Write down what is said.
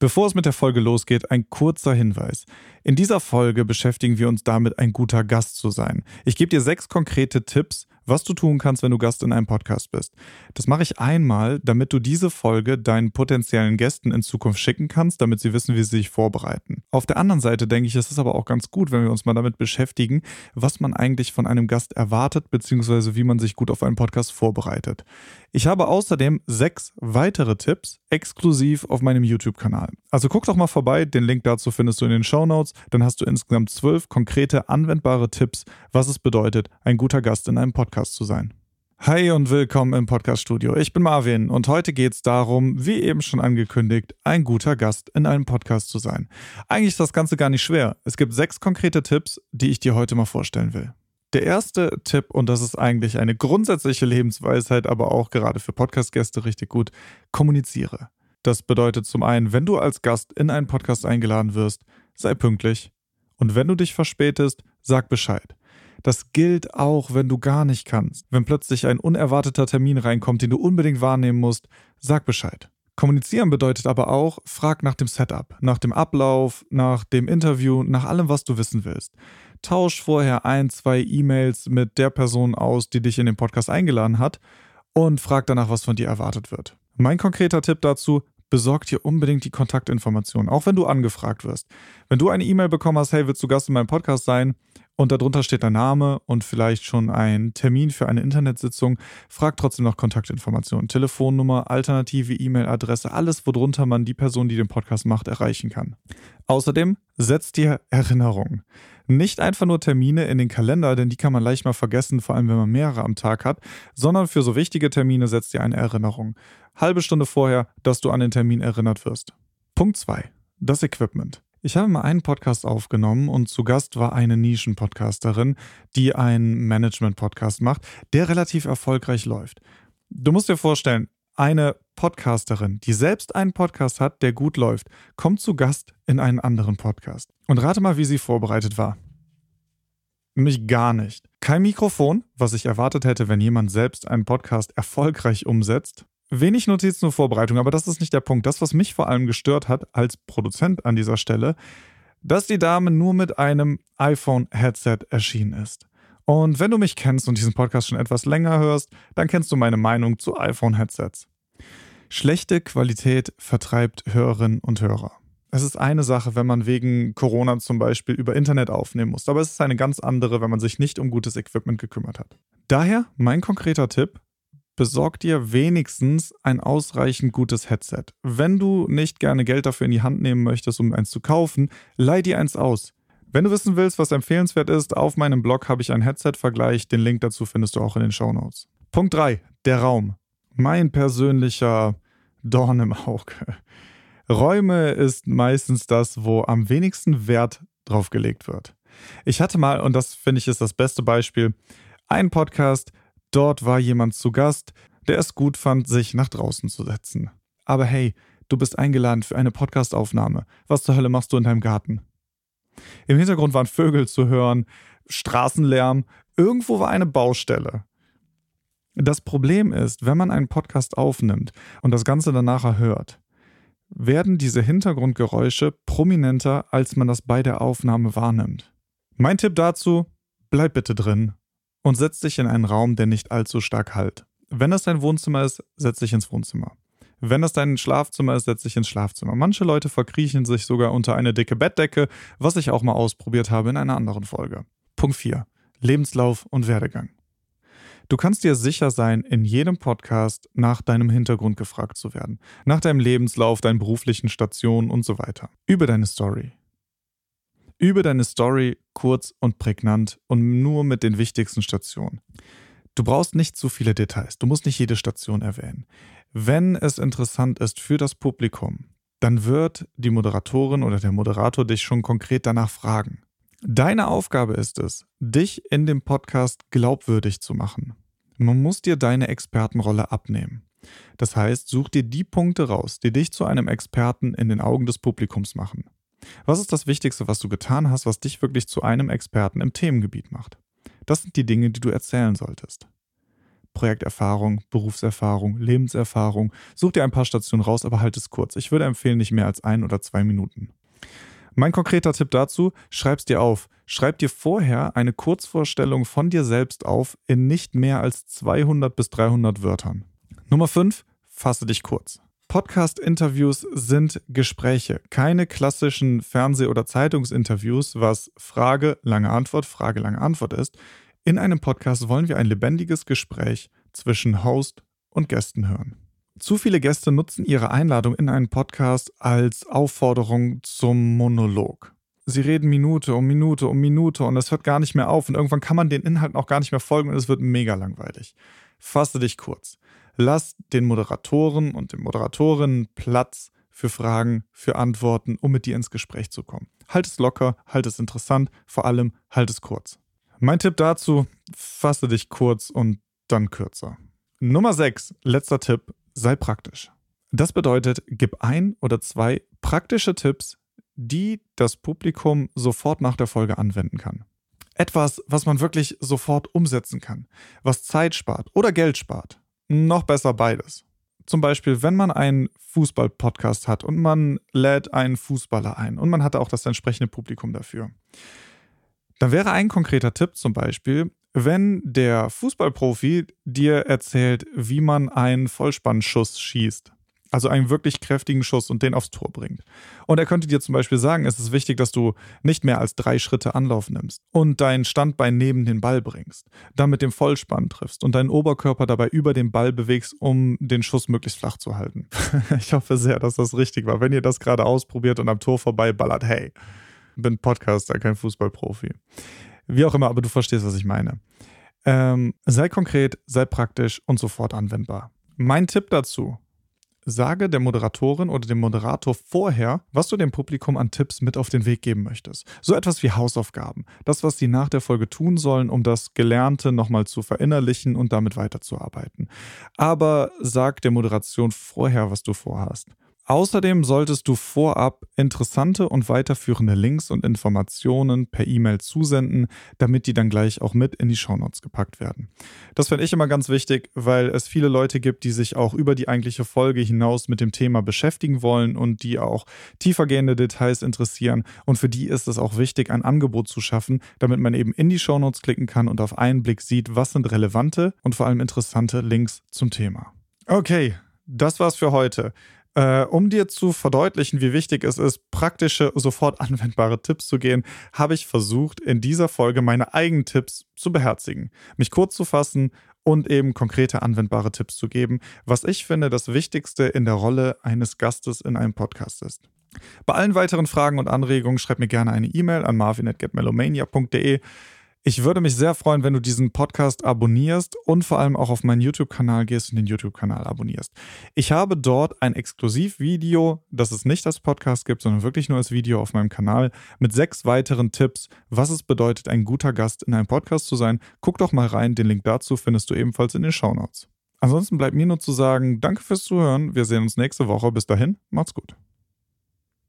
Bevor es mit der Folge losgeht, ein kurzer Hinweis. In dieser Folge beschäftigen wir uns damit, ein guter Gast zu sein. Ich gebe dir sechs konkrete Tipps, was du tun kannst, wenn du Gast in einem Podcast bist. Das mache ich einmal, damit du diese Folge deinen potenziellen Gästen in Zukunft schicken kannst, damit sie wissen, wie sie sich vorbereiten. Auf der anderen Seite denke ich, es ist aber auch ganz gut, wenn wir uns mal damit beschäftigen, was man eigentlich von einem Gast erwartet, beziehungsweise wie man sich gut auf einen Podcast vorbereitet. Ich habe außerdem sechs weitere Tipps exklusiv auf meinem YouTube-Kanal. Also guck doch mal vorbei, den Link dazu findest du in den Show Notes. Dann hast du insgesamt zwölf konkrete, anwendbare Tipps, was es bedeutet, ein guter Gast in einem Podcast zu sein. Hi und willkommen im Podcast-Studio. Ich bin Marvin und heute geht es darum, wie eben schon angekündigt, ein guter Gast in einem Podcast zu sein. Eigentlich ist das Ganze gar nicht schwer. Es gibt sechs konkrete Tipps, die ich dir heute mal vorstellen will. Der erste Tipp, und das ist eigentlich eine grundsätzliche Lebensweisheit, aber auch gerade für Podcast-Gäste richtig gut, kommuniziere. Das bedeutet zum einen, wenn du als Gast in einen Podcast eingeladen wirst, sei pünktlich. Und wenn du dich verspätest, sag Bescheid. Das gilt auch, wenn du gar nicht kannst. Wenn plötzlich ein unerwarteter Termin reinkommt, den du unbedingt wahrnehmen musst, sag Bescheid. Kommunizieren bedeutet aber auch, frag nach dem Setup, nach dem Ablauf, nach dem Interview, nach allem, was du wissen willst. Tausch vorher ein, zwei E-Mails mit der Person aus, die dich in den Podcast eingeladen hat und frag danach, was von dir erwartet wird. Mein konkreter Tipp dazu, besorg dir unbedingt die Kontaktinformationen, auch wenn du angefragt wirst. Wenn du eine E-Mail bekommen hast, hey, willst du Gast in meinem Podcast sein? Und darunter steht dein Name und vielleicht schon ein Termin für eine Internetsitzung. Frag trotzdem noch Kontaktinformationen, Telefonnummer, alternative E-Mail-Adresse, alles, worunter man die Person, die den Podcast macht, erreichen kann. Außerdem setzt dir Erinnerungen. Nicht einfach nur Termine in den Kalender, denn die kann man leicht mal vergessen, vor allem wenn man mehrere am Tag hat, sondern für so wichtige Termine setzt dir eine Erinnerung. Halbe Stunde vorher, dass du an den Termin erinnert wirst. Punkt 2. Das Equipment. Ich habe mal einen Podcast aufgenommen und zu Gast war eine Nischen-Podcasterin, die einen Management-Podcast macht, der relativ erfolgreich läuft. Du musst dir vorstellen, eine Podcasterin, die selbst einen Podcast hat, der gut läuft, kommt zu Gast in einen anderen Podcast. Und rate mal, wie sie vorbereitet war. Mich gar nicht. Kein Mikrofon, was ich erwartet hätte, wenn jemand selbst einen Podcast erfolgreich umsetzt. Wenig Notizen und Vorbereitung, aber das ist nicht der Punkt. Das, was mich vor allem gestört hat als Produzent an dieser Stelle, dass die Dame nur mit einem iPhone-Headset erschienen ist. Und wenn du mich kennst und diesen Podcast schon etwas länger hörst, dann kennst du meine Meinung zu iPhone-Headsets. Schlechte Qualität vertreibt Hörerinnen und Hörer. Es ist eine Sache, wenn man wegen Corona zum Beispiel über Internet aufnehmen muss, aber es ist eine ganz andere, wenn man sich nicht um gutes Equipment gekümmert hat. Daher mein konkreter Tipp, besorg dir wenigstens ein ausreichend gutes Headset. Wenn du nicht gerne Geld dafür in die Hand nehmen möchtest, um eins zu kaufen, leih dir eins aus. Wenn du wissen willst, was empfehlenswert ist, auf meinem Blog habe ich einen Headset-Vergleich. Den Link dazu findest du auch in den Show Notes. Punkt 3. Der Raum mein persönlicher Dorn im Auge. Räume ist meistens das, wo am wenigsten Wert drauf gelegt wird. Ich hatte mal, und das finde ich ist das beste Beispiel, einen Podcast, dort war jemand zu Gast, der es gut fand, sich nach draußen zu setzen. Aber hey, du bist eingeladen für eine Podcastaufnahme. Was zur Hölle machst du in deinem Garten? Im Hintergrund waren Vögel zu hören, Straßenlärm, irgendwo war eine Baustelle. Das Problem ist, wenn man einen Podcast aufnimmt und das Ganze danach hört, werden diese Hintergrundgeräusche prominenter, als man das bei der Aufnahme wahrnimmt. Mein Tipp dazu, bleib bitte drin und setz dich in einen Raum, der nicht allzu stark halt. Wenn das dein Wohnzimmer ist, setz dich ins Wohnzimmer. Wenn das dein Schlafzimmer ist, setz dich ins Schlafzimmer. Manche Leute verkriechen sich sogar unter eine dicke Bettdecke, was ich auch mal ausprobiert habe in einer anderen Folge. Punkt 4. Lebenslauf und Werdegang. Du kannst dir sicher sein, in jedem Podcast nach deinem Hintergrund gefragt zu werden, nach deinem Lebenslauf, deinen beruflichen Stationen und so weiter. Über deine Story. Über deine Story kurz und prägnant und nur mit den wichtigsten Stationen. Du brauchst nicht zu viele Details, du musst nicht jede Station erwähnen. Wenn es interessant ist für das Publikum, dann wird die Moderatorin oder der Moderator dich schon konkret danach fragen. Deine Aufgabe ist es, dich in dem Podcast glaubwürdig zu machen. Man muss dir deine Expertenrolle abnehmen. Das heißt, such dir die Punkte raus, die dich zu einem Experten in den Augen des Publikums machen. Was ist das Wichtigste, was du getan hast, was dich wirklich zu einem Experten im Themengebiet macht? Das sind die Dinge, die du erzählen solltest. Projekterfahrung, Berufserfahrung, Lebenserfahrung. Such dir ein paar Stationen raus, aber halt es kurz. Ich würde empfehlen, nicht mehr als ein oder zwei Minuten. Mein konkreter Tipp dazu, schreib's dir auf. Schreib dir vorher eine Kurzvorstellung von dir selbst auf in nicht mehr als 200 bis 300 Wörtern. Nummer 5, fasse dich kurz. Podcast-Interviews sind Gespräche, keine klassischen Fernseh- oder Zeitungsinterviews, was Frage, lange Antwort, Frage, lange Antwort ist. In einem Podcast wollen wir ein lebendiges Gespräch zwischen Host und Gästen hören. Zu viele Gäste nutzen ihre Einladung in einen Podcast als Aufforderung zum Monolog. Sie reden Minute um Minute um Minute und es hört gar nicht mehr auf und irgendwann kann man den Inhalten auch gar nicht mehr folgen und es wird mega langweilig. Fasse dich kurz. Lass den Moderatoren und den Moderatorinnen Platz für Fragen, für Antworten, um mit dir ins Gespräch zu kommen. Halt es locker, halt es interessant, vor allem halt es kurz. Mein Tipp dazu, fasse dich kurz und dann kürzer. Nummer 6, letzter Tipp, sei praktisch. Das bedeutet, gib ein oder zwei praktische Tipps, die das Publikum sofort nach der Folge anwenden kann. Etwas, was man wirklich sofort umsetzen kann, was Zeit spart oder Geld spart. Noch besser beides. Zum Beispiel, wenn man einen Fußball-Podcast hat und man lädt einen Fußballer ein und man hat auch das entsprechende Publikum dafür. Dann wäre ein konkreter Tipp zum Beispiel, wenn der Fußballprofi dir erzählt, wie man einen Vollspannschuss schießt. Also einen wirklich kräftigen Schuss und den aufs Tor bringt. Und er könnte dir zum Beispiel sagen, es ist wichtig, dass du nicht mehr als drei Schritte Anlauf nimmst und dein Standbein neben den Ball bringst, dann mit dem Vollspann triffst und deinen Oberkörper dabei über den Ball bewegst, um den Schuss möglichst flach zu halten. ich hoffe sehr, dass das richtig war. Wenn ihr das gerade ausprobiert und am Tor vorbei ballert, hey, bin Podcaster, kein Fußballprofi. Wie auch immer, aber du verstehst, was ich meine. Ähm, sei konkret, sei praktisch und sofort anwendbar. Mein Tipp dazu, sage der Moderatorin oder dem Moderator vorher, was du dem Publikum an Tipps mit auf den Weg geben möchtest. So etwas wie Hausaufgaben. Das, was sie nach der Folge tun sollen, um das Gelernte nochmal zu verinnerlichen und damit weiterzuarbeiten. Aber sag der Moderation vorher, was du vorhast. Außerdem solltest du vorab interessante und weiterführende Links und Informationen per E-Mail zusenden, damit die dann gleich auch mit in die Shownotes gepackt werden. Das finde ich immer ganz wichtig, weil es viele Leute gibt, die sich auch über die eigentliche Folge hinaus mit dem Thema beschäftigen wollen und die auch tiefergehende Details interessieren. Und für die ist es auch wichtig, ein Angebot zu schaffen, damit man eben in die Shownotes klicken kann und auf einen Blick sieht, was sind relevante und vor allem interessante Links zum Thema. Okay, das war's für heute. Äh, um dir zu verdeutlichen, wie wichtig es ist, praktische, sofort anwendbare Tipps zu gehen, habe ich versucht, in dieser Folge meine eigenen Tipps zu beherzigen, mich kurz zu fassen und eben konkrete anwendbare Tipps zu geben, was ich finde das Wichtigste in der Rolle eines Gastes in einem Podcast ist. Bei allen weiteren Fragen und Anregungen schreib mir gerne eine E-Mail an marvin.getmelomania.de. Ich würde mich sehr freuen, wenn du diesen Podcast abonnierst und vor allem auch auf meinen YouTube-Kanal gehst und den YouTube-Kanal abonnierst. Ich habe dort ein Exklusivvideo, das es nicht als Podcast gibt, sondern wirklich nur als Video auf meinem Kanal mit sechs weiteren Tipps, was es bedeutet, ein guter Gast in einem Podcast zu sein. Guck doch mal rein, den Link dazu findest du ebenfalls in den Show Notes. Ansonsten bleibt mir nur zu sagen, danke fürs Zuhören. Wir sehen uns nächste Woche. Bis dahin, macht's gut.